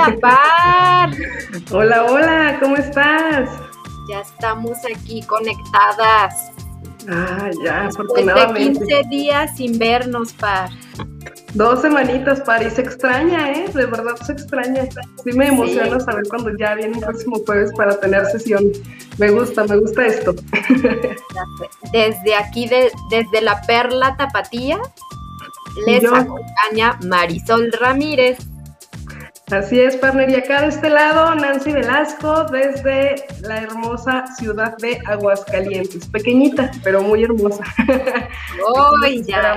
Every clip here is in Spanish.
Hola, Par. Hola, hola, ¿cómo estás? Ya estamos aquí conectadas. Ah, ya, Después de 15 días sin vernos, Par. Dos semanitas, Par, y se extraña, ¿eh? De verdad se extraña. Sí me emociona saber cuando ya viene el próximo jueves para tener sesión. Me gusta, me gusta esto. Desde aquí, de, desde la Perla Tapatía, les acompaña Marisol Ramírez. Así es, partner. Y acá de este lado, Nancy Velasco, desde la hermosa ciudad de Aguascalientes. Pequeñita, pero muy hermosa. Hoy ya.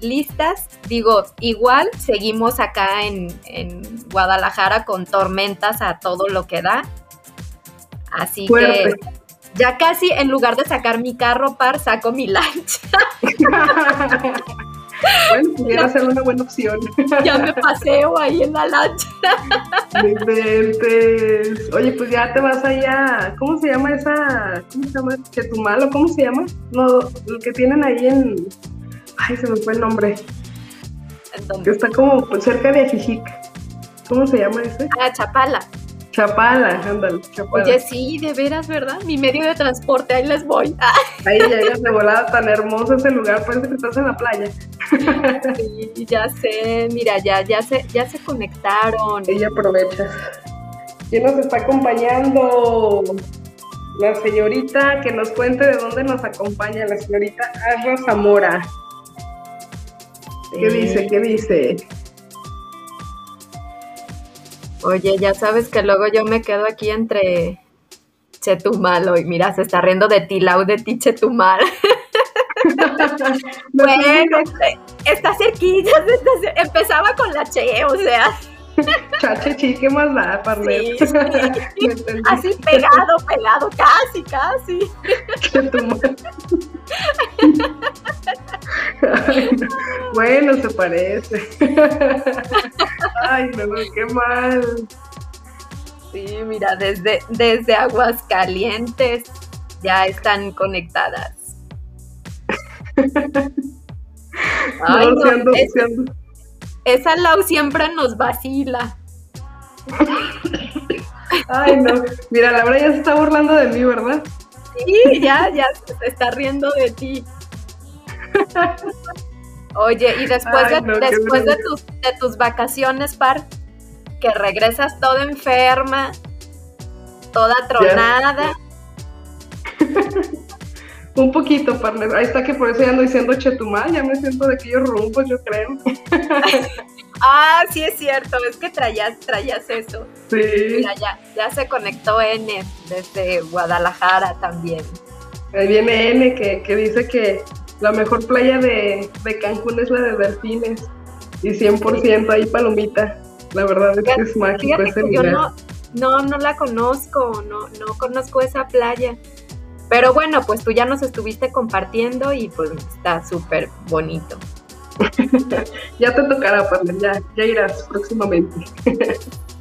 Listas, digo, igual seguimos acá en, Guadalajara con tormentas a todo lo que da. Así que ya casi en lugar de sacar mi carro par, saco mi lancha. Bueno, pudiera ser una buena opción. Ya me paseo ahí en la lancha. Oye, pues ya te vas allá. ¿Cómo se llama esa? ¿Cómo se llama? ¿Chetumal o cómo se llama? No, el que tienen ahí en. Ay, se me fue el nombre. Que está como cerca de Ajijic. ¿Cómo se llama ese? Ah, Chapala. Chapala, ándale, Chapala. Oye, sí, de veras, ¿verdad? Mi medio de transporte, ahí les voy. Ahí llegas de volada, tan hermoso ese lugar, parece que estás en la playa. Sí, ya sé, mira, ya, ya se, ya se conectaron. Y aprovecha. ¿Quién nos está acompañando? La señorita que nos cuente de dónde nos acompaña, la señorita Arra Zamora. ¿Qué dice? ¿Qué dice? Oye, ya sabes que luego yo me quedo aquí entre Chetumal y mira, se está riendo de ti, Lau, de ti, Chetumal. bueno, está cerquilla, empezaba con la Che, o sea. Chache, ¿qué más da, Parlet? Sí, Así pegado, pegado, casi, casi. Bueno, se parece. Ay, no, qué mal. Sí, mira, desde, desde Aguascalientes ya están conectadas. Ay, no, esa Lau siempre nos vacila. Ay, no. Mira, Laura ya se está burlando de mí, ¿verdad? Sí, ya, ya se está riendo de ti. Oye, y después, de, después de, tus, de tus vacaciones, Par, que regresas toda enferma, toda tronada. Un poquito, partner. Ahí está que por eso ya ando diciendo Chetumal, ya me siento de aquellos rumbos, yo creo. ah, sí es cierto, es que traías, traías eso. Sí. Mira, ya, ya se conectó N desde Guadalajara también. Ahí viene N que, que dice que la mejor playa de, de, Cancún es la de Delfines. Y 100% ahí palomita. La verdad es que es mágico ese lugar. Yo no, no, no la conozco, no, no conozco esa playa. Pero bueno, pues tú ya nos estuviste compartiendo y pues está súper bonito. ya te tocará, Pamela, ya, irás próximamente.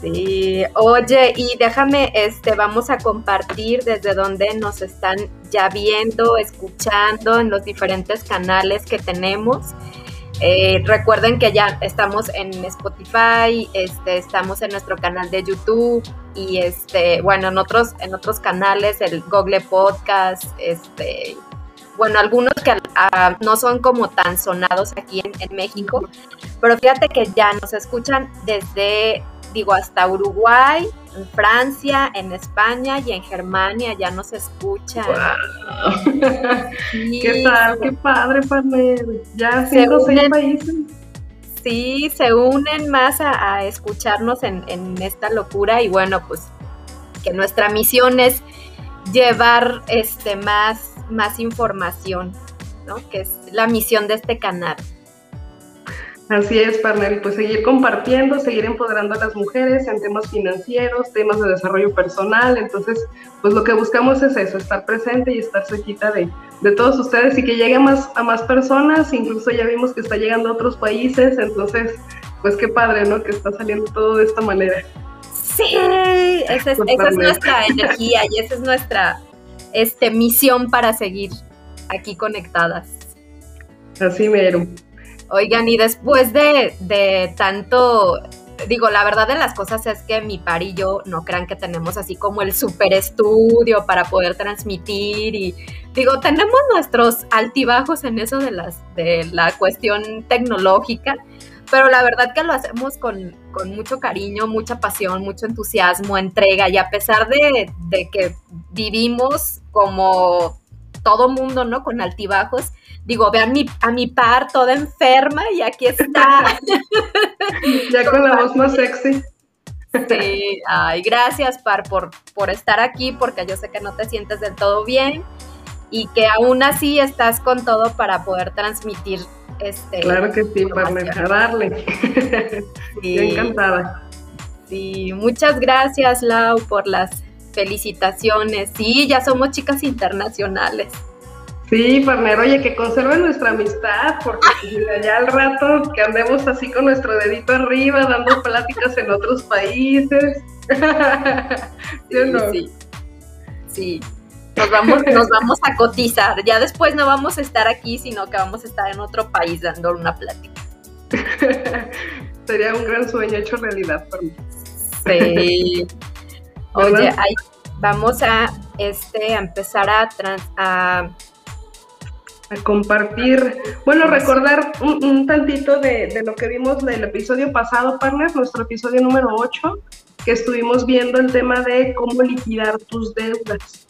sí, oye, y déjame, este, vamos a compartir desde donde nos están ya viendo, escuchando en los diferentes canales que tenemos. Eh, recuerden que ya estamos en Spotify, este, estamos en nuestro canal de YouTube y este, bueno, en otros, en otros canales, el Google Podcast, este, bueno, algunos que ah, no son como tan sonados aquí en, México, pero fíjate que ya nos escuchan desde, digo, hasta Uruguay, en Francia, en España y en Germania ya nos escuchan. ¿Qué tal? Qué padre, Pamela. Ya cinco o seis países. Sí, se unen más a, escucharnos en, en, esta locura y bueno, pues que nuestra misión es llevar este más, más información, ¿no? Que es la misión de este canal. Así es, partner, pues seguir compartiendo, seguir empoderando a las mujeres en temas financieros, temas de desarrollo personal. Entonces, pues lo que buscamos es eso, estar presente y estar cerquita de, de todos ustedes y que llegue más, a más personas. Incluso ya vimos que está llegando a otros países. Entonces, pues qué padre, ¿no? Que está saliendo todo de esta manera. Sí, esa es, esa es nuestra energía y esa es nuestra este, misión para seguir aquí conectadas. Así mero. Oigan, y después de, tanto digo, la verdad de las cosas es que mi par y yo no crean que tenemos así como el super estudio para poder transmitir y digo, tenemos nuestros altibajos en eso de las de la cuestión tecnológica, pero la verdad que lo hacemos con, mucho cariño, mucha pasión, mucho entusiasmo, entrega y a pesar de, de que vivimos como todo mundo, ¿no? Con altibajos, digo, vean mi, a mi par toda enferma y aquí está. ya con la voz más sexy. Sí, ay, gracias Par por, por estar aquí, porque yo sé que no te sientes del todo bien y que aún así estás con todo para poder transmitir este. Claro que sí, para a darle. Sí. encantada. Sí, muchas gracias Lau por las felicitaciones. Sí, ya somos chicas internacionales. Sí, Farner, oye, que conserve nuestra amistad, porque ya al rato que andemos así con nuestro dedito arriba, dando pláticas en otros países. ¿Sí, no? sí, sí. Nos vamos, nos vamos a cotizar. Ya después no vamos a estar aquí, sino que vamos a estar en otro país dando una plática. Sería un gran sueño hecho realidad para mí. Sí. Oye, ahí vamos a, este, a empezar a, a a compartir, bueno, recordar un, tantito de, lo que vimos del episodio pasado, partners, nuestro episodio número 8, que estuvimos viendo el tema de cómo liquidar tus deudas.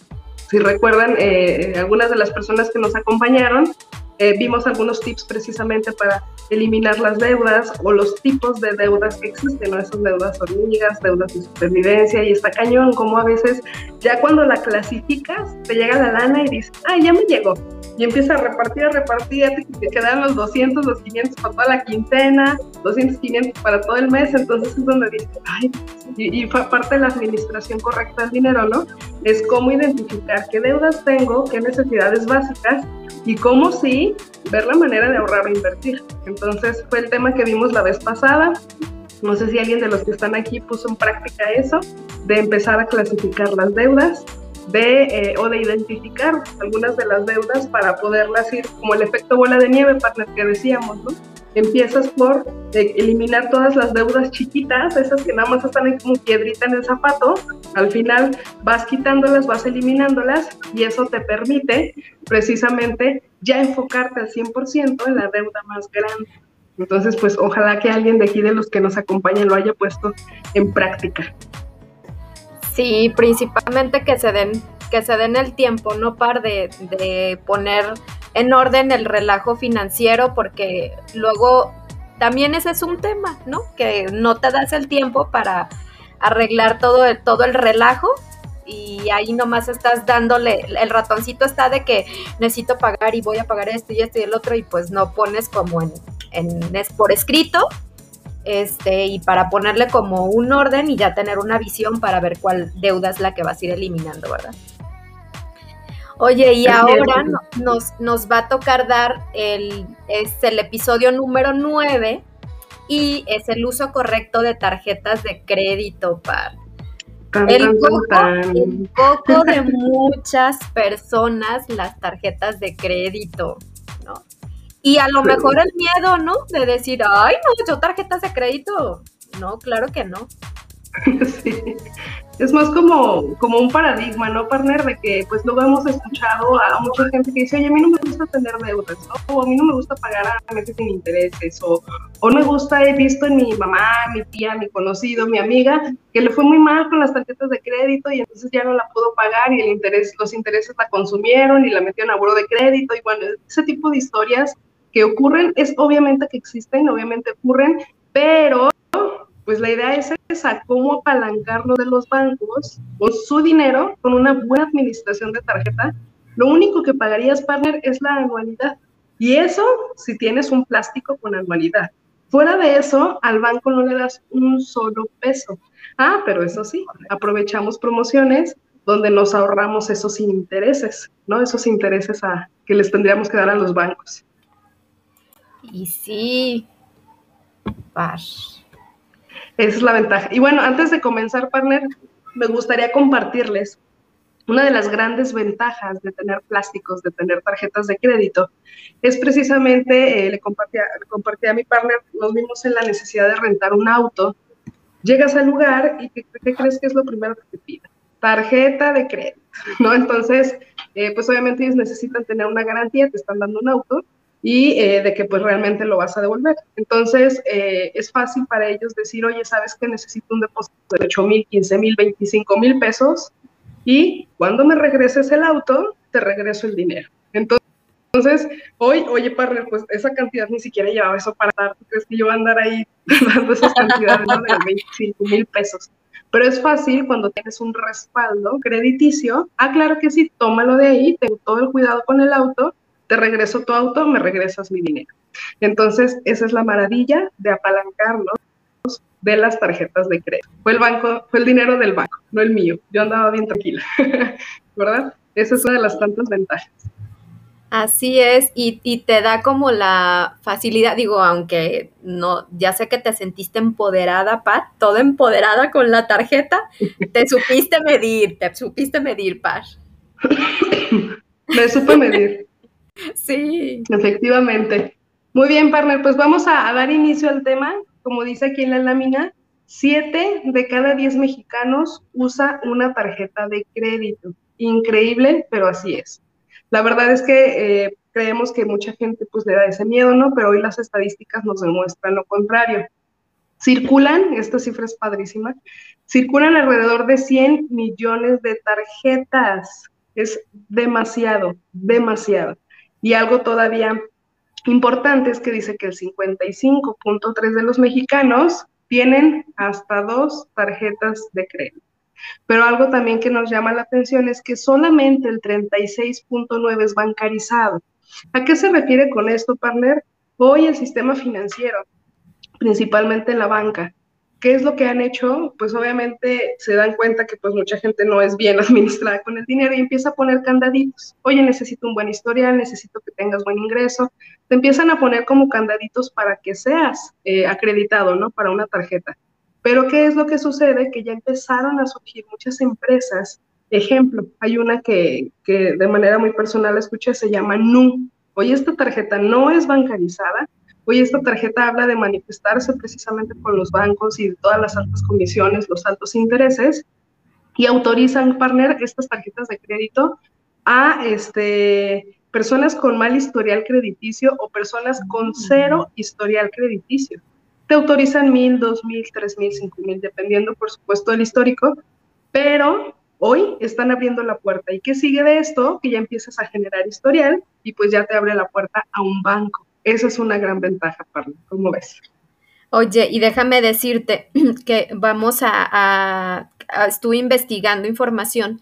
Si recuerdan, eh, algunas de las personas que nos acompañaron, eh, vimos algunos tips precisamente para eliminar las deudas o los tipos de deudas que existen, ¿no? Esas deudas hormigas, deudas de supervivencia, y está cañón, como a veces ya cuando la clasificas, te llega la lana y dices, ah, ya me llegó, y empieza a repartir, a repartir, te quedan los 200, los 500 para toda la quincena, 200, 500 para todo el mes, entonces es donde dices, ay, y, y parte de la administración correcta del dinero, ¿no? Es cómo identificar qué deudas tengo, qué necesidades básicas y cómo sí ver la manera de ahorrar e invertir. Entonces fue el tema que vimos la vez pasada. No sé si alguien de los que están aquí puso en práctica eso, de empezar a clasificar las deudas, de eh, o de identificar algunas de las deudas para poderlas ir, como el efecto bola de nieve, partner, que decíamos, ¿no? Empiezas por eh, eliminar todas las deudas chiquitas, esas que nada más están como piedrita en el zapato, al final vas quitándolas, vas eliminándolas y eso te permite precisamente ya enfocarte al 100% en la deuda más grande. Entonces, pues ojalá que alguien de aquí de los que nos acompañan lo haya puesto en práctica. Sí, principalmente que se den, que se den el tiempo, no par de, de poner en orden el relajo financiero, porque luego también ese es un tema, ¿no? Que no te das el tiempo para arreglar todo el, todo el relajo y ahí nomás estás dándole, el ratoncito está de que necesito pagar y voy a pagar esto y esto y el otro y pues no pones como en, en es por escrito este, y para ponerle como un orden y ya tener una visión para ver cuál deuda es la que vas a ir eliminando, ¿verdad? Oye, y ahora nos, nos va a tocar dar el, es el episodio número 9 y es el uso correcto de tarjetas de crédito para el, coco, de muchas personas las tarjetas de crédito, ¿no? Y a lo mejor el miedo, ¿no? De decir, ay, no, yo tarjetas de crédito. No, claro que no. Sí. Es más como, como un paradigma, ¿no, partner? De que pues luego hemos escuchado a mucha gente que dice, oye, a mí no me gusta tener deudas, ¿no? O a mí no me gusta pagar a meses sin intereses, o, o me gusta, he visto en mi mamá, mi tía, mi conocido, mi amiga, que le fue muy mal con las tarjetas de crédito y entonces ya no la pudo pagar y el interés, los intereses la consumieron y la metieron a buro de crédito y bueno, ese tipo de historias que ocurren, es obviamente que existen, obviamente ocurren, pero pues la idea es esa, cómo apalancarlo de los bancos con su dinero, con una buena administración de tarjeta. Lo único que pagarías, partner, es la anualidad. Y eso si tienes un plástico con anualidad. Fuera de eso, al banco no le das un solo peso. Ah, pero eso sí, aprovechamos promociones donde nos ahorramos esos intereses, ¿no? Esos intereses a, que les tendríamos que dar a los bancos. Y sí, Esa es la ventaja. Y bueno, antes de comenzar, partner, me gustaría compartirles una de las grandes ventajas de tener plásticos, de tener tarjetas de crédito, es precisamente, eh, le, compartí, le compartí a mi partner, nos vimos en la necesidad de rentar un auto Llegas al lugar y ¿qué, crees que es lo primero que te piden? Tarjeta de crédito, ¿no? Entonces, eh, pues obviamente ellos necesitan tener una garantía, te están dando un auto y eh, de que pues realmente lo vas a devolver. Entonces, eh, es fácil para ellos decir, oye, ¿sabes que necesito un depósito de 8 mil, 15 mil, 25 mil pesos? Y cuando me regreses el auto, te regreso el dinero. Entonces, hoy, oye, partner, pues esa cantidad ni siquiera llevaba eso para dar. ¿Tú crees que yo voy a andar ahí dando esas cantidades de 25 mil pesos? Pero es fácil cuando tienes un respaldo crediticio. Ah, claro que sí, tómalo de ahí, tengo todo el cuidado con el auto, te regreso tu auto, me regresas mi dinero. Entonces, esa es la maravilla de apalancarnos de las tarjetas de crédito. Fue el banco, fue el dinero del banco, no el mío. Yo andaba bien tranquila, ¿verdad? Esa es una de las tantas ventajas. Así es, y, te da como la facilidad, digo, aunque no, ya sé que te sentiste empoderada, Pat, toda empoderada con la tarjeta, te supiste medir, te supiste medir, Pat. Me supe medir. Sí. Efectivamente. Muy bien, partner, pues vamos a, dar inicio al tema. Como dice aquí en la lámina, siete de cada diez mexicanos usa una tarjeta de crédito. Increíble, pero así es. La verdad es que eh, creemos que mucha gente pues le da ese miedo, ¿no? Pero hoy las estadísticas nos demuestran lo contrario. Circulan, esta cifra es padrísima, circulan alrededor de 100 millones de tarjetas. Es demasiado, demasiado. Y algo todavía importante es que dice que el 55.3 de los mexicanos tienen hasta dos tarjetas de crédito. Pero algo también que nos llama la atención es que solamente el 36.9 es bancarizado. ¿A qué se refiere con esto, partner? Hoy el sistema financiero, principalmente en la banca, ¿qué es lo que han hecho? Pues obviamente se dan cuenta que pues mucha gente no es bien administrada con el dinero y empieza a poner candaditos. Oye, necesito un buen historial, necesito que tengas buen ingreso. Te empiezan a poner como candaditos para que seas eh, acreditado, ¿no? Para una tarjeta. Pero ¿qué es lo que sucede? Que ya empezaron a surgir muchas empresas. Ejemplo, hay una que, de manera muy personal escuché, se llama NU. Hoy esta tarjeta no es bancarizada, hoy esta tarjeta habla de manifestarse precisamente con los bancos y todas las altas comisiones, los altos intereses, y autorizan, partner, estas tarjetas de crédito a este, personas con mal historial crediticio o personas con cero historial crediticio te autorizan mil, dos mil, tres mil, cinco mil, dependiendo, por supuesto, del histórico, pero hoy están abriendo la puerta. ¿Y qué sigue de esto? Que ya empiezas a generar historial y pues ya te abre la puerta a un banco. Esa es una gran ventaja, Pablo. ¿Cómo ves? Oye, y déjame decirte que vamos a, estuve investigando información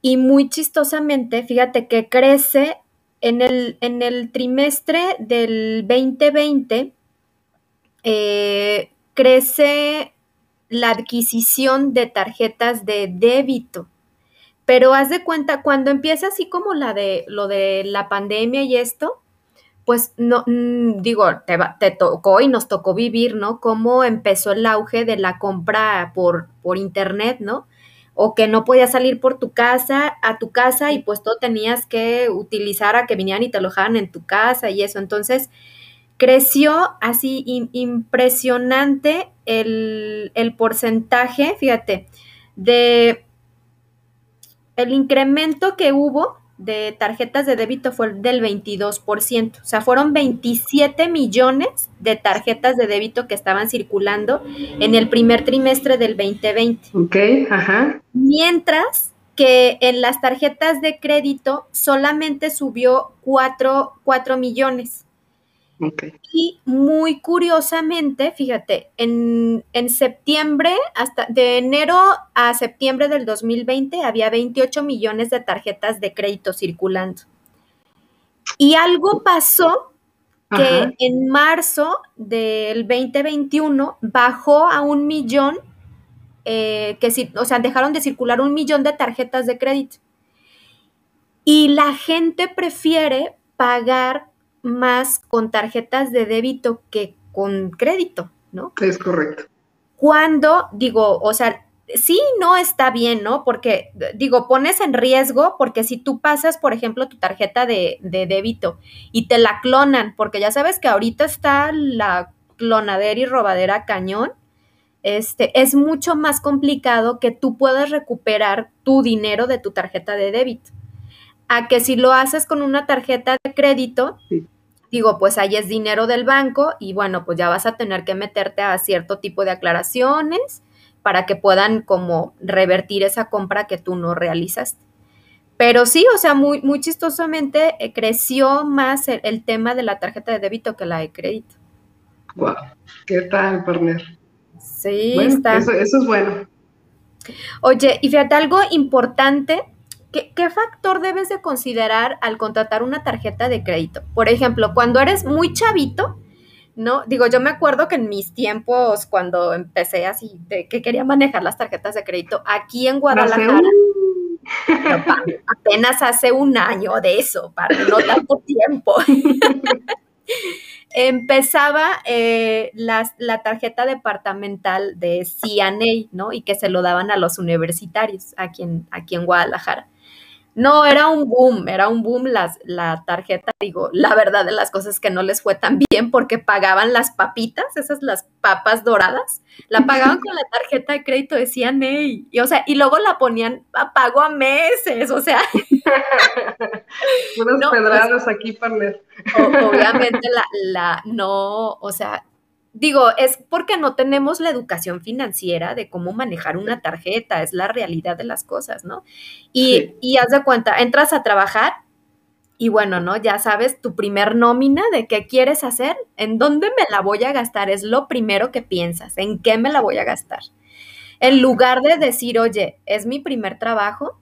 y muy chistosamente, fíjate que crece en el, en el trimestre del 2020 eh, crece la adquisición de tarjetas de débito. Pero haz de cuenta, cuando empieza así como la de lo de la pandemia y esto, pues no, mm, digo, te, te, tocó y nos tocó vivir, ¿no? Cómo empezó el auge de la compra por, por internet, ¿no? O que no podías salir por tu casa, a tu casa y pues todo tenías que utilizar a que vinieran y te alojaran en tu casa y eso. Entonces, creció así impresionante el, porcentaje, fíjate, de el incremento que hubo de tarjetas de débito fue del 22%, o sea, fueron 27 millones de tarjetas de débito que estaban circulando en el primer trimestre del 2020. Ok, ajá. Mientras que en las tarjetas de crédito solamente subió 4, 4 millones. Y muy curiosamente, fíjate, en, septiembre, hasta de enero a septiembre del 2020 había 28 millones de tarjetas de crédito circulando. Y algo pasó que en marzo del 2021 bajó a un millón, eh, que o sea, dejaron de circular un millón de tarjetas de crédito. Y la gente prefiere pagar más con tarjetas de débito que con crédito, ¿no? Es correcto. Cuando, digo, o sea, sí, no está bien, ¿no? Porque, digo, pones en riesgo, porque si tú pasas, por ejemplo, tu tarjeta de, de débito y te la clonan, porque ya sabes que ahorita está la clonadera y robadera cañón, este, es mucho más complicado que tú puedas recuperar tu dinero de tu tarjeta de débito. A que si lo haces con una tarjeta de crédito, digo, pues ahí es dinero del banco y bueno, pues ya vas a tener que meterte a cierto tipo de aclaraciones para que puedan como revertir esa compra que tú no realizaste. Pero sí, o sea, muy, muy chistosamente eh, creció más el, tema de la tarjeta de débito que la de crédito. Wow, ¿qué tal, partner? Sí, está. Eso, es bueno. Oye, y fíjate, algo importante, ¿qué, ¿qué factor debes de considerar al contratar una tarjeta de crédito? Por ejemplo, cuando eres muy chavito, ¿no? Digo, yo me acuerdo que en mis tiempos, cuando empecé así, de que quería manejar las tarjetas de crédito, aquí en Guadalajara, apenas hace un año de eso, para no tanto tiempo. empezaba eh, la, tarjeta departamental de CNA, ¿no? Y que se lo daban a los universitarios aquí en, aquí en Guadalajara. No, era un boom, era un boom las, la tarjeta, digo, la verdad de las cosas que no les fue tan bien porque pagaban las papitas, esas las papas doradas, la pagaban con la tarjeta de crédito de CNA, y o sea, y luego la ponían a pago a meses, o sea. Unos pedrados aquí, para Obviamente la, la, no, o sea, digo, es porque no tenemos la educación financiera de cómo manejar una tarjeta, es la realidad de las cosas, ¿no? Y, y haz de cuenta, entras a trabajar y bueno, ¿no? Ya sabes tu primer nómina de qué quieres hacer, en dónde me la voy a gastar, es lo primero que piensas, en qué me la voy a gastar. En lugar de decir, oye, es mi primer trabajo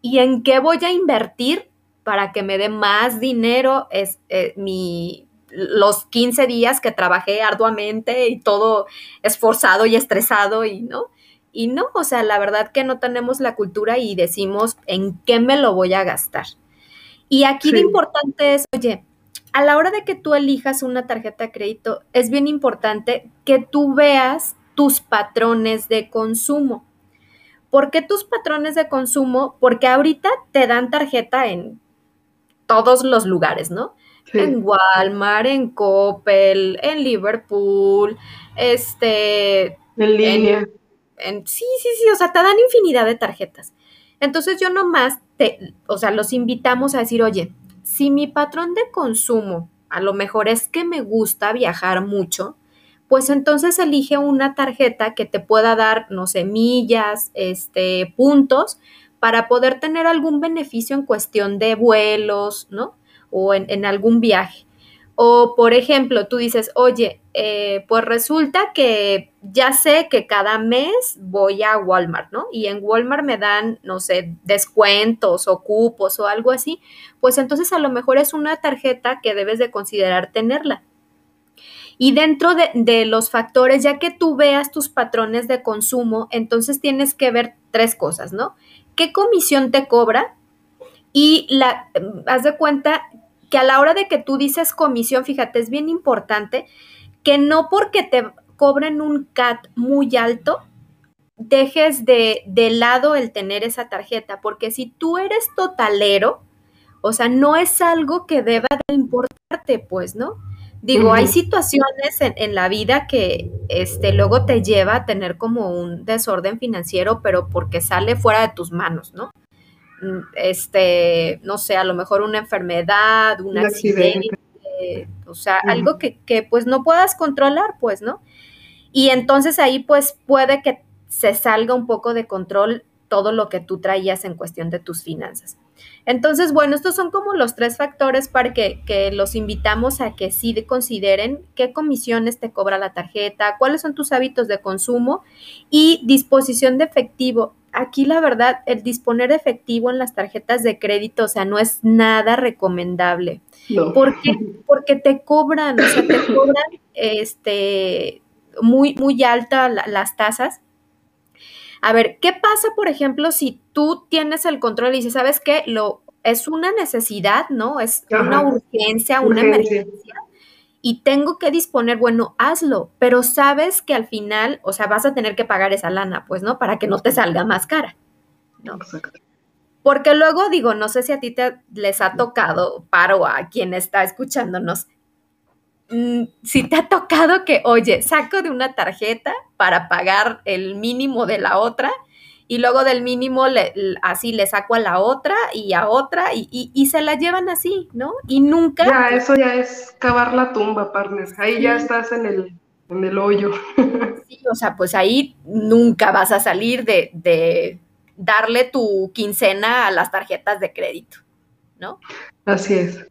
y en qué voy a invertir para que me dé más dinero, es eh, mi, los 15 días que trabajé arduamente y todo esforzado y estresado y no. Y no, o sea, la verdad que no tenemos la cultura y decimos en qué me lo voy a gastar. Y aquí lo importante es, oye, a la hora de que tú elijas una tarjeta de crédito, es bien importante que tú veas tus patrones de consumo. ¿Por qué tus patrones de consumo? Porque ahorita te dan tarjeta en todos los lugares, ¿no? En Walmart, en Coppel, en Liverpool, este... En línea. sí, sí, sí, o sea, te dan infinidad de tarjetas. Entonces yo nomás, te, o sea, los invitamos a decir, oye, si mi patrón de consumo a lo mejor es que me gusta viajar mucho, pues entonces elige una tarjeta que te pueda dar, no sé, millas, este, puntos, para poder tener algún beneficio en cuestión de vuelos, ¿no? O en, algún viaje. O, por ejemplo, tú dices, oye, eh, pues resulta que ya sé que cada mes voy a Walmart, ¿no? Y en Walmart me dan, no sé, descuentos o cupos o algo así. Pues entonces a lo mejor es una tarjeta que debes de considerar tenerla. Y dentro de, de, los factores, ya que tú veas tus patrones de consumo, entonces tienes que ver tres cosas, ¿no? ¿Qué comisión te cobra? Y la, haz de cuenta que a la hora de que tú dices comisión, fíjate, es bien importante que no porque te cobren un CAT muy alto, dejes de, de lado el tener esa tarjeta, porque si tú eres totalero, o sea, no es algo que deba de importarte, pues, ¿no? Digo, hay situaciones en, en, la vida que este, luego te lleva a tener como un desorden financiero, pero porque sale fuera de tus manos, ¿no? Este, no sé, a lo mejor una enfermedad, un, accidente, o sea, algo que, que, pues no puedas controlar, pues, ¿no? Y entonces ahí pues puede que se salga un poco de control todo lo que tú traías en cuestión de tus finanzas. Entonces, bueno, estos son como los tres factores para que, que, los invitamos a que sí consideren qué comisiones te cobra la tarjeta, cuáles son tus hábitos de consumo y disposición de efectivo aquí la verdad, el disponer efectivo en las tarjetas de crédito, o sea, no es nada recomendable. No. Porque, porque te cobran, o sea, te cobran este, muy, muy alta las tasas. A ver, ¿qué pasa, por ejemplo, si tú tienes el control y dices, ¿sabes qué? Lo, es una necesidad, ¿no? Es una urgencia, una emergencia y tengo que disponer, bueno, hazlo, pero sabes que al final, o sea, vas a tener que pagar esa lana, pues, ¿no? Para que no te salga más cara. ¿no? Exacto. Porque luego digo, no sé si a ti te les ha tocado, paro a quien está escuchándonos, mm, si te ha tocado que, oye, saco de una tarjeta para pagar el mínimo de la otra y luego del mínimo así le saco a la otra y a otra y, se la llevan así, ¿no? Y nunca... Ya, eso ya es cavar la tumba, partner. Ahí ya estás en el, en el hoyo. Sí, o sea, pues ahí nunca vas a salir de, de darle tu quincena a las tarjetas de crédito, ¿no? Así es.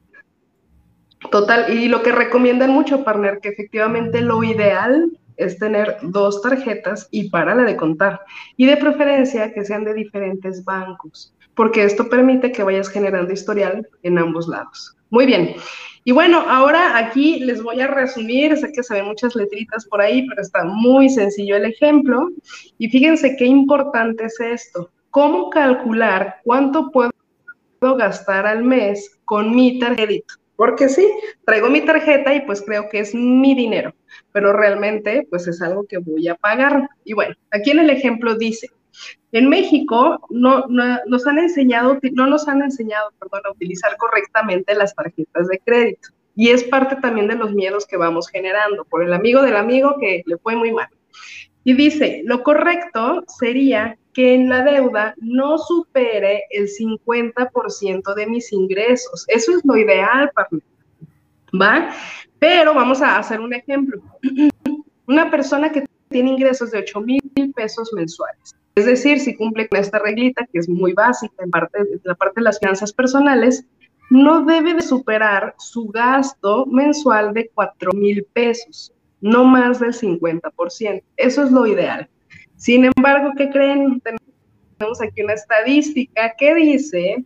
Total, y lo que recomiendan mucho, partner, que efectivamente lo ideal es tener dos tarjetas y para la de contar. Y de preferencia que sean de diferentes bancos, porque esto permite que vayas generando historial en ambos lados. Muy bien. Y bueno, ahora aquí les voy a resumir, sé que se ven muchas letritas por ahí, pero está muy sencillo el ejemplo. Y fíjense qué importante es esto. ¿Cómo calcular cuánto puedo gastar al mes con mi tarjeta? Porque sí, traigo mi tarjeta y pues creo que es mi dinero, pero realmente pues es algo que voy a pagar. Y bueno, aquí en el ejemplo dice, en México no, nos han enseñado, no nos han enseñado, perdón, a utilizar correctamente las tarjetas de crédito. Y es parte también de los miedos que vamos generando por el amigo del amigo que le fue muy mal. Y dice, lo correcto sería que en la deuda no supere el 50% de mis ingresos. Eso es lo ideal para mí. ¿Va? Pero vamos a hacer un ejemplo. Una persona que tiene ingresos de 8 mil pesos mensuales. Es decir, si cumple con esta reglita, que es muy básica en parte, la parte de las finanzas personales, no debe de superar su gasto mensual de 4 mil pesos, no más del 50%. Eso es lo ideal. Sin embargo, ¿qué creen? Tenemos aquí una estadística que dice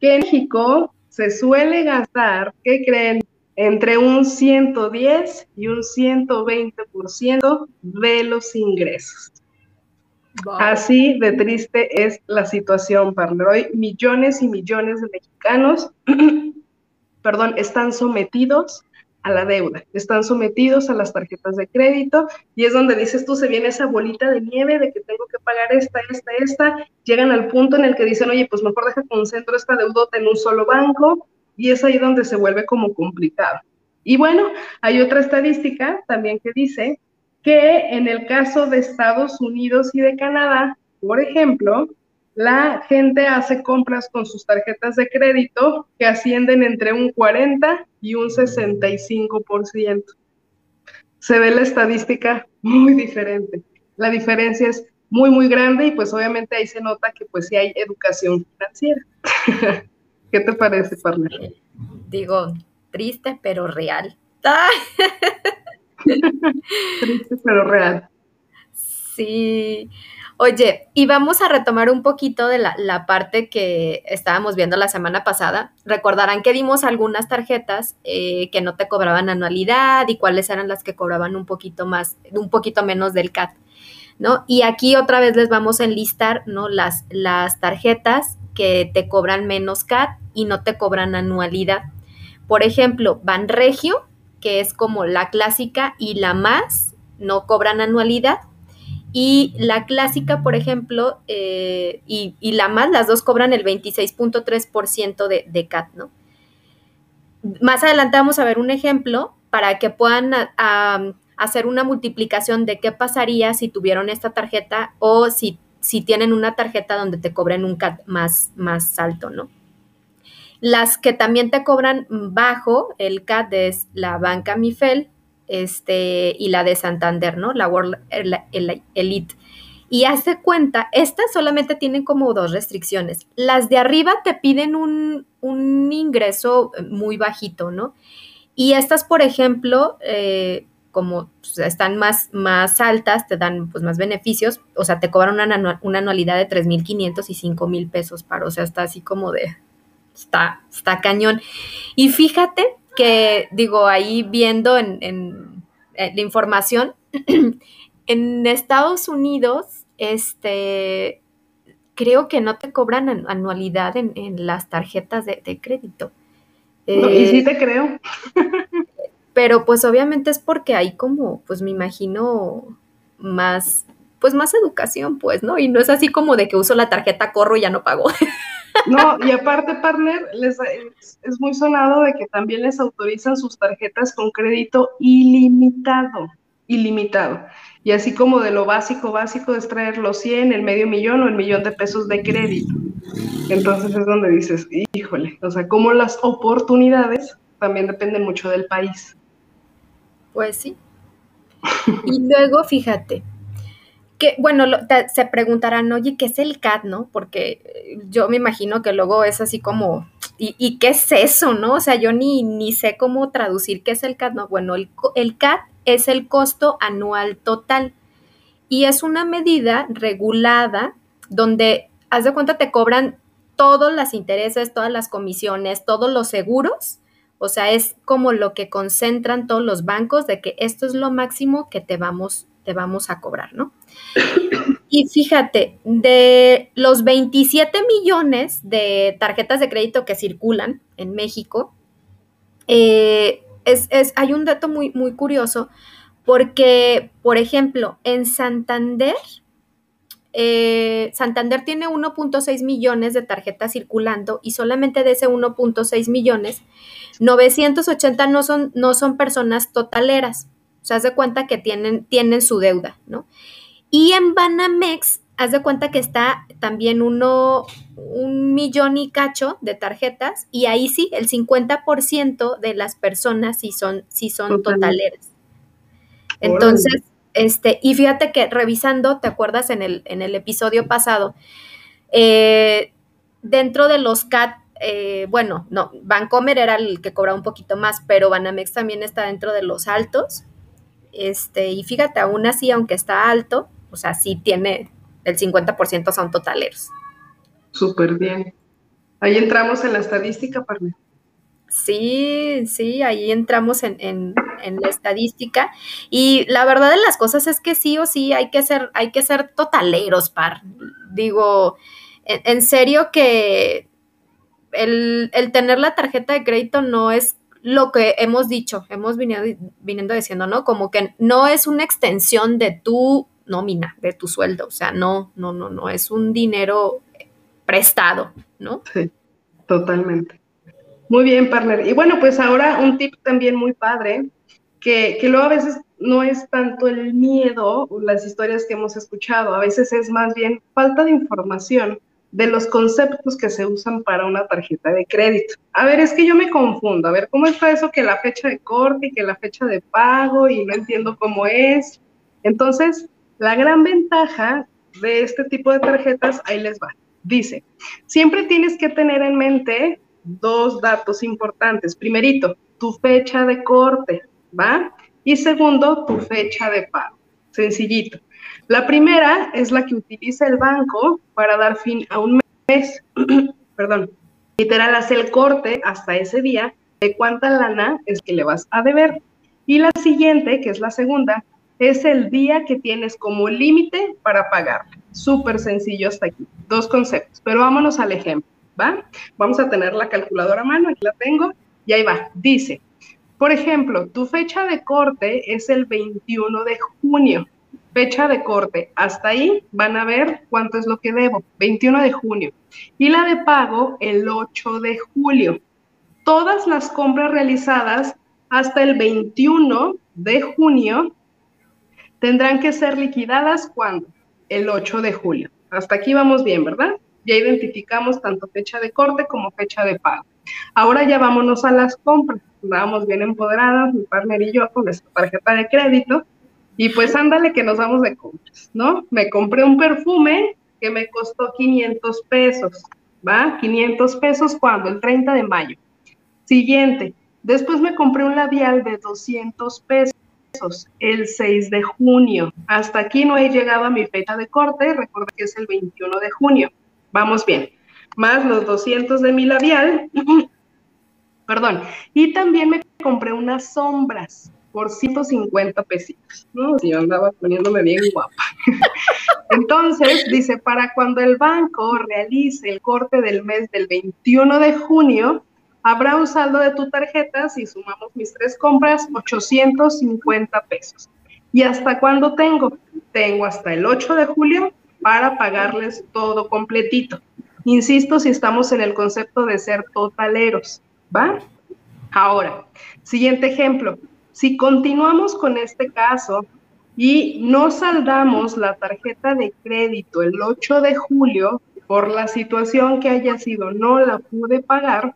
que en México se suele gastar, ¿qué creen? Entre un 110 y un 120% de los ingresos. Así de triste es la situación, partner. Hoy millones y millones de mexicanos, perdón, están sometidos a la deuda, están sometidos a las tarjetas de crédito y es donde dices tú, se viene esa bolita de nieve de que tengo que pagar esta, esta, esta, llegan al punto en el que dicen, oye, pues mejor deja concentro esta deudota en un solo banco. Y es ahí donde se vuelve como complicado. Y bueno, hay otra estadística también que dice que en el caso de Estados Unidos y de Canadá, por ejemplo, la gente hace compras con sus tarjetas de crédito que ascienden entre un 40 y un 65%. Se ve la estadística muy diferente. La diferencia es muy, muy grande y pues obviamente ahí se nota que pues sí hay educación financiera. ¿Qué te parece, partner? Digo, triste pero real. triste pero real. Sí. Oye, y vamos a retomar un poquito de la, parte que estábamos viendo la semana pasada. Recordarán que dimos algunas tarjetas eh, que no te cobraban anualidad y cuáles eran las que cobraban un poquito más, un poquito menos del CAT, ¿no? Y aquí otra vez les vamos a enlistar, ¿no? Las, las tarjetas que te cobran menos CAT y no te cobran anualidad. Por ejemplo, Banregio, que es como la clásica y la más, no cobran anualidad y la clásica, por ejemplo, eh, y, la más, las dos cobran el 26.3% de, de CAT, ¿no? Más adelante vamos a ver un ejemplo para que puedan hacer una multiplicación de qué pasaría si tuvieron esta tarjeta o si, si tienen una tarjeta donde te cobren un CAT más, más alto, ¿no? Las que también te cobran bajo el CAT es la banca Mifel, este, y la de Santander, ¿no? La World Elite. Y hace cuenta, estas solamente tienen como dos restricciones. Las de arriba te piden un, ingreso muy bajito, ¿no? Y estas, por ejemplo, eh, como están más, más altas, te dan pues, más beneficios, o sea, te cobran una, una anualidad de 3.500 y 5.000 pesos para, o sea, está así como de, está, está cañón. Y fíjate que digo, ahí viendo en, eh, la información, en Estados Unidos, este, creo que no te cobran anualidad en, las tarjetas de, crédito. y sí eh, te creo. pero pues obviamente es porque hay como, pues me imagino, más, pues más educación, pues, ¿no? Y no es así como de que uso la tarjeta, corro y ya no pago. No, y aparte, partner, les, es, muy sonado de que también les autorizan sus tarjetas con crédito ilimitado, ilimitado. Y así como de lo básico, básico es traer los 100, el medio millón o el millón de pesos de crédito. Entonces es donde dices, híjole, o sea, como las oportunidades también dependen mucho del país. Pues sí. Y luego, fíjate, bueno, se preguntarán, oye, ¿qué es el CAT, no? Porque eh, yo me imagino que luego es así como, ¿y, qué es eso, no? O sea, yo ni, ni sé cómo traducir qué es el CAT, no. Bueno, el, el es el costo anual total y es una medida regulada donde, haz de cuenta, te cobran todos los intereses, todas las comisiones, todos los seguros. O sea, es como lo que concentran todos los bancos de que esto es lo máximo que te vamos te vamos a cobrar, ¿no? Y fíjate, de los 27 millones de tarjetas de crédito que circulan en México, eh, es, hay un dato muy, muy curioso porque, por ejemplo, en Santander, eh, Santander tiene 1.6 millones de tarjetas circulando y solamente de ese 1.6 millones, 980 no son, no son personas totaleras. O sea, haz de cuenta que tienen, tienen su deuda, ¿no? Y en Banamex, haz de cuenta que está también uno, un millón y cacho de tarjetas, y ahí sí, el 50% de las personas sí son, sí son totaleras. Entonces, este, y fíjate que revisando, ¿te acuerdas en el, en el episodio pasado? Eh, dentro de los CAT eh, bueno, no, Vancomer era el que cobraba un poquito más, pero Banamex también está dentro de los altos. Este, y fíjate, aún así, aunque está alto, o sea, sí tiene el 50% son totaleros. Súper bien. Ahí entramos en la estadística, Parme. Sí, sí, ahí entramos en, la estadística. Y la verdad de las cosas es que sí o sí hay que ser, hay que ser totaleros, par. Digo, en, serio que el, el, tener la tarjeta de crédito no es lo que hemos dicho, hemos venido, viniendo diciendo, ¿no? Como que no es una extensión de tu nómina, de tu sueldo, o sea, no, no, no, no, es un dinero prestado, ¿no? Sí, totalmente. Muy bien, partner. Y bueno, pues ahora un tip también muy padre, que, que luego a veces no es tanto el miedo, las historias que hemos escuchado, a veces es más bien falta de información de los conceptos que se usan para una tarjeta de crédito. A ver, es que yo me confundo. A ver, ¿cómo está eso que la fecha de corte y que la fecha de pago y no entiendo cómo es? Entonces, la gran ventaja de este tipo de tarjetas, ahí les va. Dice, siempre tienes que tener en mente dos datos importantes. Primerito, tu fecha de corte, ¿va? Y segundo, tu fecha de pago. Sencillito. La primera es la que utiliza el banco para dar fin a un mes. Perdón. Literal, hace el corte hasta ese día de cuánta lana es que le vas a deber. Y la siguiente, que es la segunda, es el día que tienes como límite para pagar. Súper sencillo hasta aquí. Dos conceptos. Pero vámonos al ejemplo, ¿va? Vamos a tener la calculadora a mano, aquí la tengo, y ahí va. Dice, por ejemplo, tu fecha de corte es el 21 de junio fecha de corte. Hasta ahí van a ver cuánto es lo que debo, 21 de junio. Y la de pago el 8 de julio. Todas las compras realizadas hasta el 21 de junio tendrán que ser liquidadas cuando? El 8 de julio. Hasta aquí vamos bien, ¿verdad? Ya identificamos tanto fecha de corte como fecha de pago. Ahora ya vámonos a las compras. Vamos bien empoderadas, mi partner y yo, con nuestra tarjeta de crédito y pues ándale que nos vamos de compras, ¿no? Me compré un perfume que me costó 500 pesos, ¿va? 500 pesos cuando, el 30 de mayo. Siguiente, después me compré un labial de 200 pesos el 6 de junio. Hasta aquí no he llegado a mi fecha de corte, recuerda que es el 21 de junio. Vamos bien. Más los 200 de mi labial. Perdón. Y también me compré unas sombras por 150 pesitos, ¿no? Yo andaba poniéndome bien guapa. Entonces, dice, para cuando el banco realice el corte del mes del 21 de junio, habrá un saldo de tu tarjeta, si sumamos mis tres compras, 850 pesos. ¿Y hasta cuándo tengo? Tengo hasta el 8 de julio para pagarles todo completito. Insisto, si estamos en el concepto de ser totaleros, ¿va? Ahora, siguiente ejemplo. Si continuamos con este caso y no saldamos la tarjeta de crédito el 8 de julio por la situación que haya sido, no la pude pagar,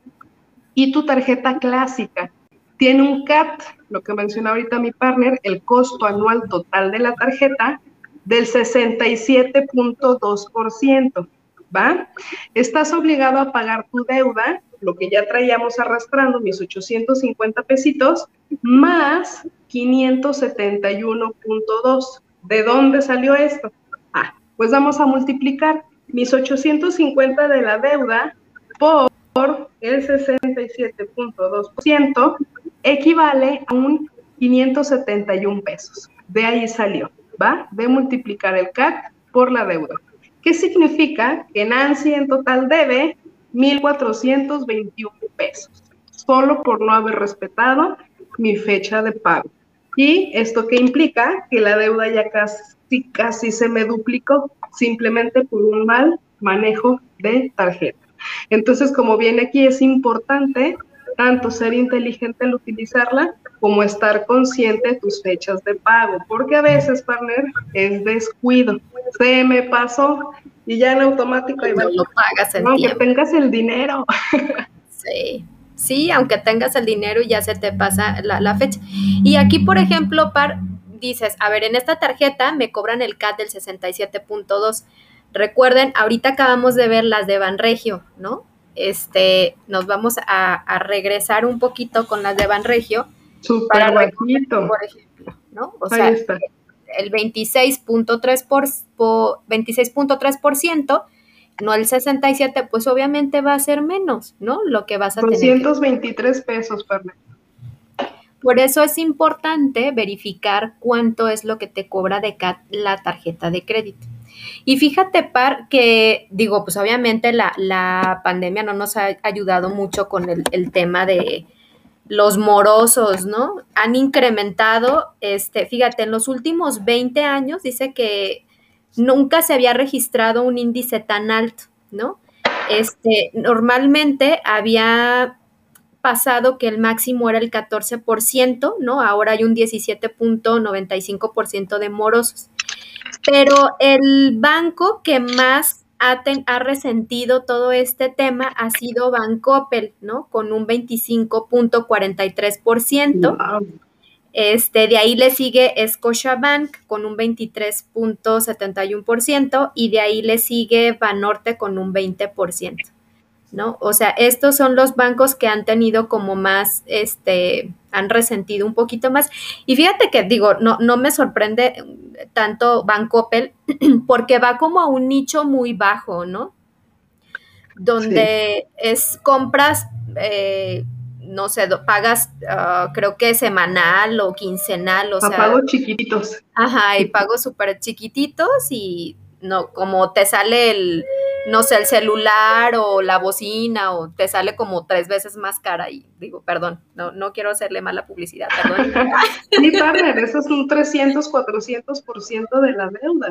y tu tarjeta clásica tiene un CAT, lo que menciona ahorita mi partner, el costo anual total de la tarjeta del 67.2%, ¿va? Estás obligado a pagar tu deuda, lo que ya traíamos arrastrando, mis 850 pesitos, más 571.2. ¿De dónde salió esto? Ah, pues vamos a multiplicar mis 850 de la deuda por el 67.2% equivale a un 571 pesos. De ahí salió, ¿va? De multiplicar el CAC por la deuda. ¿Qué significa? Que Nancy en total debe 1.421 pesos, solo por no haber respetado mi fecha de pago. ¿Y esto qué implica? Que la deuda ya casi, casi se me duplicó, simplemente por un mal manejo de tarjeta. Entonces, como viene aquí, es importante tanto ser inteligente al utilizarla como estar consciente de tus fechas de pago, porque a veces, partner, es descuido. Se me pasó y ya en automático no lo pagas en Aunque tengas el dinero. Sí. Sí, aunque tengas el dinero y ya se te pasa la, la fecha. Y aquí, por ejemplo, par, dices, a ver, en esta tarjeta me cobran el CAT del 67.2 Recuerden, ahorita acabamos de ver las de Banregio, ¿no? Este, nos vamos a, regresar un poquito con las de Banregio. Súper bajito. Por ejemplo, ¿no? O sea, el 26.3%, por, 26.3%, no el 67, pues obviamente va a ser menos, ¿no? Lo que vas a 223 pesos, Pablo. Por eso es importante verificar cuánto es lo que te cobra de CAT la tarjeta de crédito. Y fíjate, Par, que digo, pues obviamente la, pandemia no nos ha ayudado mucho con el, tema de los morosos, ¿no? Han incrementado, este, fíjate, en los últimos 20 años dice que nunca se había registrado un índice tan alto, ¿no? Este, normalmente había pasado que el máximo era el 14%, ¿no? Ahora hay un 17.95% de morosos. Pero el banco que más ha, ha, resentido todo este tema ha sido Bancoppel, ¿no? Con un 25.43%. Este, de ahí le sigue Scotiabank con un 23.71% y de ahí le sigue Banorte con un 20%. ¿no? O sea, estos son los bancos que han tenido como más, este, han resentido un poquito más. Y fíjate que digo, no, no me sorprende tanto Banco porque va como a un nicho muy bajo, ¿no? Donde es compras, eh, no sé, pagas ah, creo que semanal o quincenal, o sea. Pagos chiquititos. Ajá, y pagos súper chiquititos y no, como te sale el no sé, el celular o la bocina o te sale como tres veces más cara y digo, perdón, no, no quiero hacerle mala publicidad, perdón. sí, padre, eso es un 300, 400% de la deuda.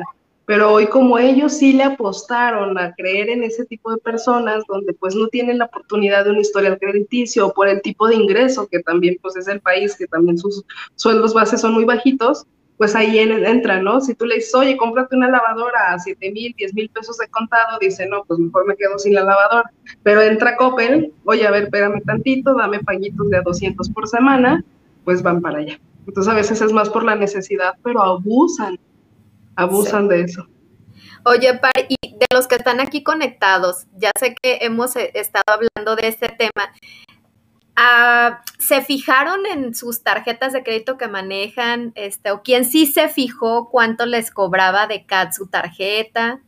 Pero hoy como ellos sí le apostaron a creer en ese tipo de personas donde pues no tienen la oportunidad de un historial crediticio por el tipo de ingreso que también pues es el país que también sus sueldos bases son muy bajitos, pues ahí entra, ¿no? Si tú le dices, oye, cómprate una lavadora a 7 mil, 10 mil pesos de contado, dice, no, pues mejor me quedo sin la lavadora. Pero entra Coppel, oye, a ver, espérame tantito, dame paguitos de a 200 por semana, pues van para allá. Entonces a veces es más por la necesidad, pero abusan, abusan de eso. Oye, Par, y de los que están aquí conectados, ya sé que hemos eh, estado hablando de este tema, Ah, ¿Se fijaron en sus tarjetas de crédito que manejan? Este, ¿O quién sí se fijó cuánto les cobraba de CAD su tarjeta?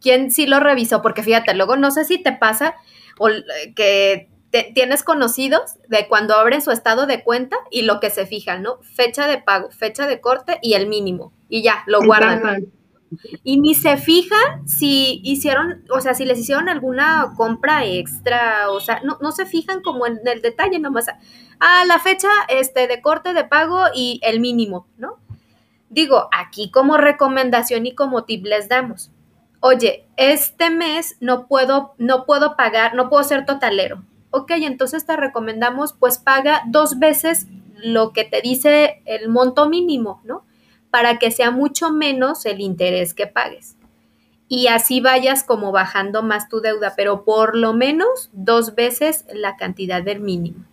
¿Quién sí lo revisó? Porque fíjate, luego no sé si te pasa o que tienes conocidos de cuando abren su estado de cuenta y lo que se fijan, ¿no? Fecha de pago, fecha de corte y el mínimo. Y ya, lo guardan y ni se fijan si hicieron, o sea, si les hicieron alguna compra extra, o sea, no, no se fijan como en el detalle nomás. Ah, la fecha este, de corte de pago y el mínimo, ¿no? Digo, aquí como recomendación y como tip les damos. oye, este mes no puedo, no puedo pagar, no puedo ser totalero. Ok, entonces te recomendamos, pues paga dos veces lo que te dice el monto mínimo, ¿no? Para que sea mucho menos el interés que pagues. Y así vayas como bajando más tu deuda, pero por lo menos dos veces la cantidad del mínimo.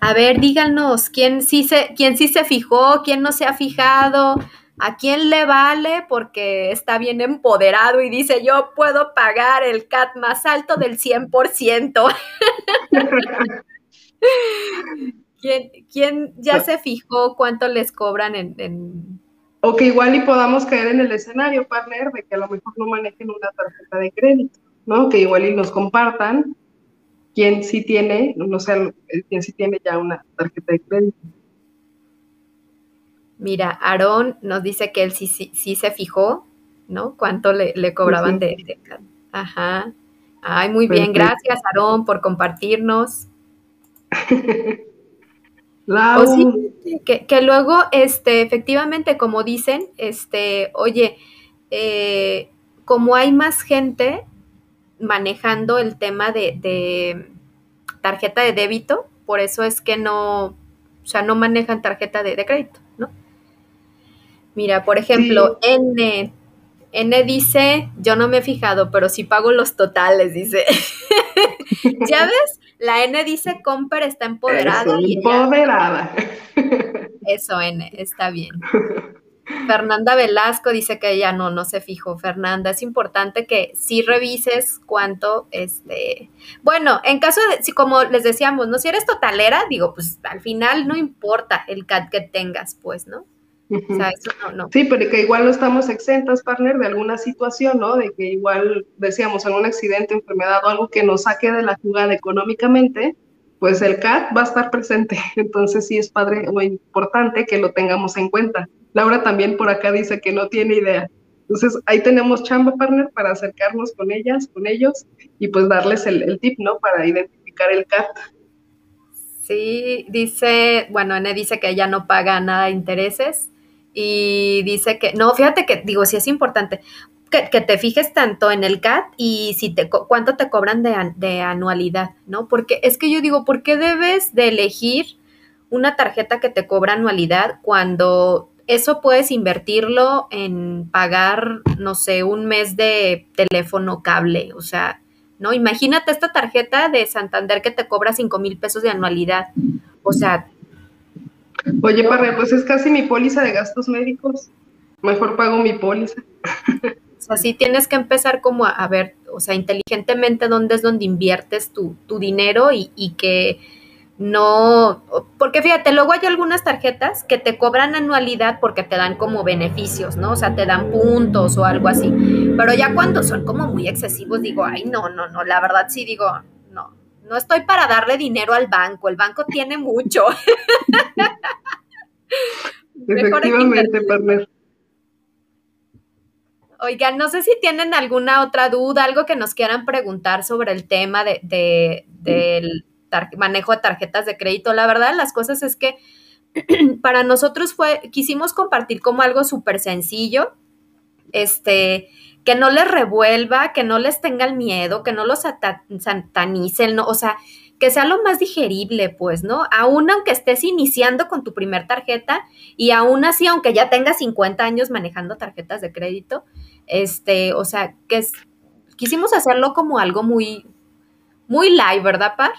A ver, díganos, ¿quién sí se, quién sí se fijó, quién no se ha fijado? ¿A quién le vale? Porque está bien empoderado y dice, yo puedo pagar el CAT más alto del 100%. ¿Quién, ¿Quién, ya se fijó cuánto les cobran en, O que igual y podamos caer en el escenario, partner, de que a lo mejor no manejen una tarjeta de crédito, ¿no? Que igual y nos compartan quién sí tiene, no sé, quién sí tiene ya una tarjeta de crédito. Mira, Aarón nos dice que él sí, sí, se fijó, ¿no? ¿Cuánto le, cobraban de, de, Ajá. Ay, muy bien. Gracias, Aarón, por compartirnos. o sí, que, luego, este, efectivamente, como dicen, este, oye, eh, como hay más gente manejando el tema de, de, tarjeta de débito, por eso es que no, o sea, no manejan tarjeta de crédito. Mira, por ejemplo, N, N dice, yo no me he fijado, pero sí pago los totales, dice. ¿Ya ves? La N dice, Comper está empoderada. empoderada. Eso, N, está bien. Fernanda Velasco dice que ella no, no se fijó. Fernanda, es importante que sí revises cuánto, este, bueno, en caso de, si como les decíamos, no, si eres totalera, digo, pues al final no importa el CAT que tengas, pues, ¿no? Sí, pero que igual no estamos exentas, partner, de alguna situación, ¿no? De que igual, decíamos, algún accidente, enfermedad o algo que nos saque de la jugada económicamente, pues el CAT va a estar presente. Entonces sí es padre o importante que lo tengamos en cuenta. Laura también por acá dice que no tiene idea. Entonces ahí tenemos chamba, partner, para acercarnos con ellas, con ellos y pues darles el, el tip, ¿no? Para identificar el CAT. Sí, dice, bueno, Ene dice que ella no paga nada de intereses y dice que, no, fíjate que, digo, sí es importante que, te fijes tanto en el CAT y si te, cuánto te cobran de, anualidad, ¿no? Porque es que yo digo, ¿por qué debes de elegir una tarjeta que te cobra anualidad cuando eso puedes invertirlo en pagar, no sé, un mes de teléfono cable? O sea, ¿no? Imagínate esta tarjeta de Santander que te cobra 5 mil pesos de anualidad. O sea, Oye, Parre, pues es casi mi póliza de gastos médicos. Mejor pago mi póliza. O sea, sí tienes que empezar como a, ver, o sea, inteligentemente dónde es donde inviertes tu, dinero y, que no, porque fíjate, luego hay algunas tarjetas que te cobran anualidad porque te dan como beneficios, ¿no? O sea, te dan puntos o algo así. Pero ya cuando son como muy excesivos, digo, ay, no, no, no, la verdad sí digo, no, estoy para darle dinero al banco, el banco tiene mucho. Efectivamente, partner. Oigan, no sé si tienen alguna otra duda, algo que nos quieran preguntar sobre el tema de, del manejo de tarjetas de crédito. La verdad, las cosas es que para nosotros fue, quisimos compartir como algo súper sencillo, este, que no les revuelva, que no les tenga el miedo, que no los satanicen, ¿no? o sea, que sea lo más digerible, pues, ¿no? Aún aunque estés iniciando con tu primer tarjeta y aún así, aunque ya tengas 50 años manejando tarjetas de crédito, este, o sea, que quisimos hacerlo como algo muy, muy live, ¿verdad, Par?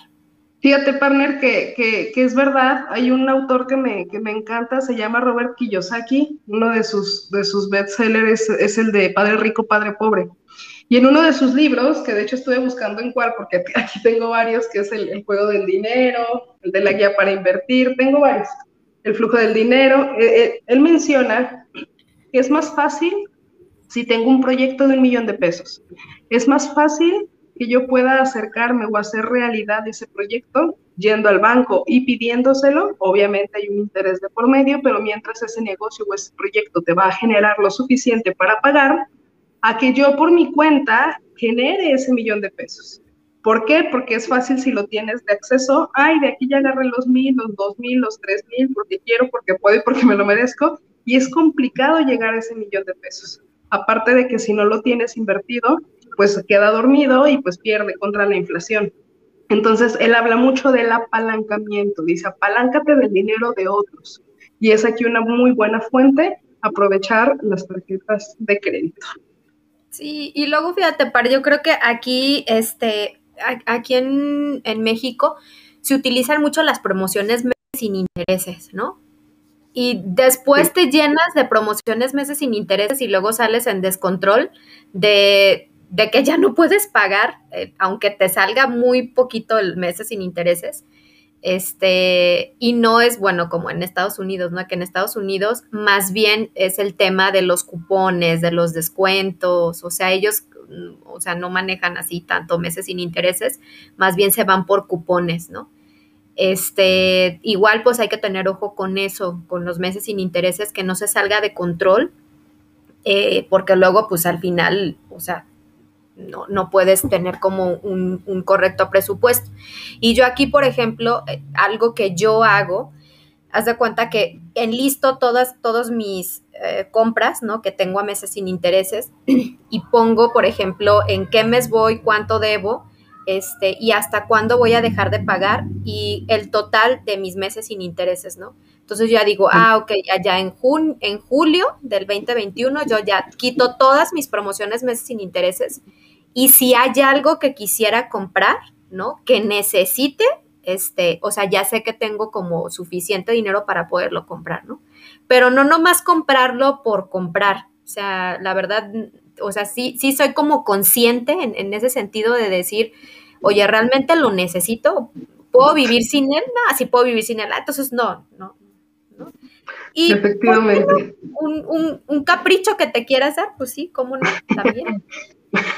Fíjate, partner, que, que, que, es verdad, hay un autor que me, que me encanta, se llama Robert Kiyosaki, uno de sus, de sus bestsellers es, el de Padre Rico, Padre Pobre. Y en uno de sus libros, que de hecho estuve buscando en cuál, porque aquí tengo varios, que es el, juego del dinero, el de la guía para invertir, tengo varios, el flujo del dinero, eh, eh, él menciona que es más fácil si tengo un proyecto de un millón de pesos. Es más fácil que yo pueda acercarme o hacer realidad ese proyecto yendo al banco y pidiéndoselo, obviamente hay un interés de por medio, pero mientras ese negocio o ese proyecto te va a generar lo suficiente para pagar, a que yo por mi cuenta genere ese millón de pesos. ¿Por qué? Porque es fácil si lo tienes de acceso, ay, de aquí ya agarré los mil, los dos mil, los tres mil, porque quiero, porque puedo y porque me lo merezco, y es complicado llegar a ese millón de pesos. aparte de que si no lo tienes invertido, pues queda dormido y pues pierde contra la inflación. Entonces, él habla mucho del apalancamiento, dice, apaláncate del dinero de otros. Y es aquí una muy buena fuente, aprovechar las tarjetas de crédito. Sí, y luego fíjate, Par, yo creo que aquí, este, aquí en, en México se utilizan mucho las promociones sin intereses, ¿no? Y después te llenas de promociones meses sin intereses y luego sales en descontrol de, de que ya no puedes pagar, eh, aunque te salga muy poquito el mes sin intereses. Este, y no es bueno como en Estados Unidos, ¿no? Que en Estados Unidos más bien es el tema de los cupones, de los descuentos, o sea, ellos, mm, o sea, no manejan así tanto meses sin intereses, más bien se van por cupones, ¿no? Este, igual pues hay que tener ojo con eso, con los meses sin intereses, que no se salga de control, eh, porque luego pues al final, o sea, no, no puedes tener como un, correcto presupuesto. Y yo aquí, por ejemplo, eh, algo que yo hago, haz de cuenta que enlisto todas, todos mis eh, compras, ¿no? Que tengo a meses sin intereses y pongo, por ejemplo, en qué mes voy, cuánto debo, este, y hasta cuándo voy a dejar de pagar y el total de mis meses sin intereses, ¿no? Entonces ya digo, ah, ok, ya, ya en, en julio del 2021 yo ya quito todas mis promociones meses sin intereses y si hay algo que quisiera comprar, ¿no? Que necesite, este, o sea, ya sé que tengo como suficiente dinero para poderlo comprar, ¿no? Pero no nomás comprarlo por comprar. O sea, la verdad, o sea, sí, sí soy como consciente en, en ese sentido de decir, oye, ¿realmente lo necesito? ¿Puedo vivir sin él? No, sí puedo vivir sin él. Ah, entonces, no, no, ¿no? Y Efectivamente. Un, un, un, capricho que te quieras dar, pues sí, cómo no, también.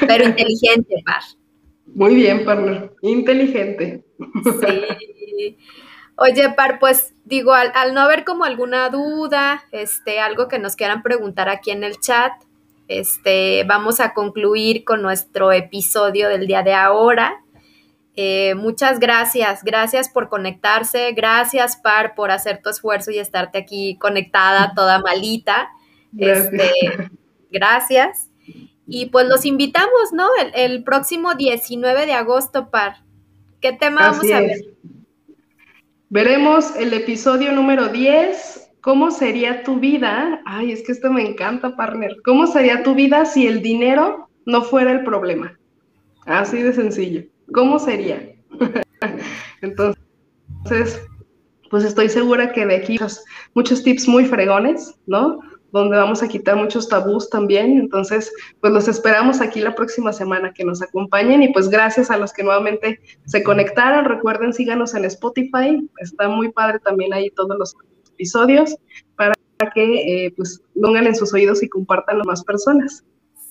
Pero inteligente, Par. Muy bien, partner. Inteligente. Sí. Oye, Par, pues digo, al, no haber como alguna duda, este, algo que nos quieran preguntar aquí en el chat, este, vamos a concluir con nuestro episodio del día de ahora. Eh, muchas gracias, gracias por conectarse, gracias Par por hacer tu esfuerzo y estarte aquí conectada toda malita. Gracias. Este, gracias. Y pues los invitamos, ¿no? El, próximo 19 de agosto, Par. ¿Qué tema vamos a ver? Veremos el episodio número 10. ¿Cómo sería tu vida? Ay, es que esto me encanta, partner. ¿Cómo sería tu vida si el dinero no fuera el problema? Así de sencillo. ¿Cómo sería? Entonces, pues estoy segura que de aquí muchos, muchos tips muy fregones, ¿no? Donde vamos a quitar muchos tabús también. Entonces, pues los esperamos aquí la próxima semana que nos acompañen y pues gracias a los que nuevamente se conectaron. Recuerden, síganos en Spotify, está muy padre también ahí todos los episodios para que eh, pues pongan en sus oídos y compartan a más personas.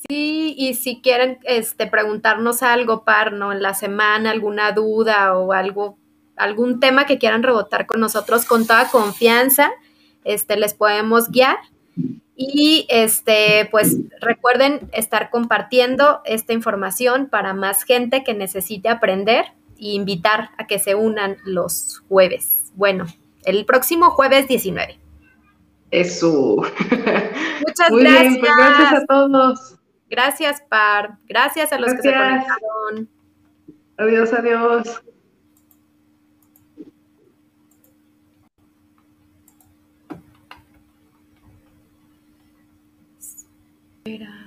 Sí, y si quieren este, preguntarnos algo, par, ¿no? En la semana, alguna duda o algo, algún tema que quieran rebotar con nosotros con toda confianza, este, les podemos guiar y este, pues recuerden estar compartiendo esta información para más gente que necesite aprender e invitar a que se unan los jueves. Bueno, el próximo jueves 19. Eso. Muchas gracias. Pues gracias a todos. Gracias, Par. Gracias a los que se conectaron. Adiós, adiós. Era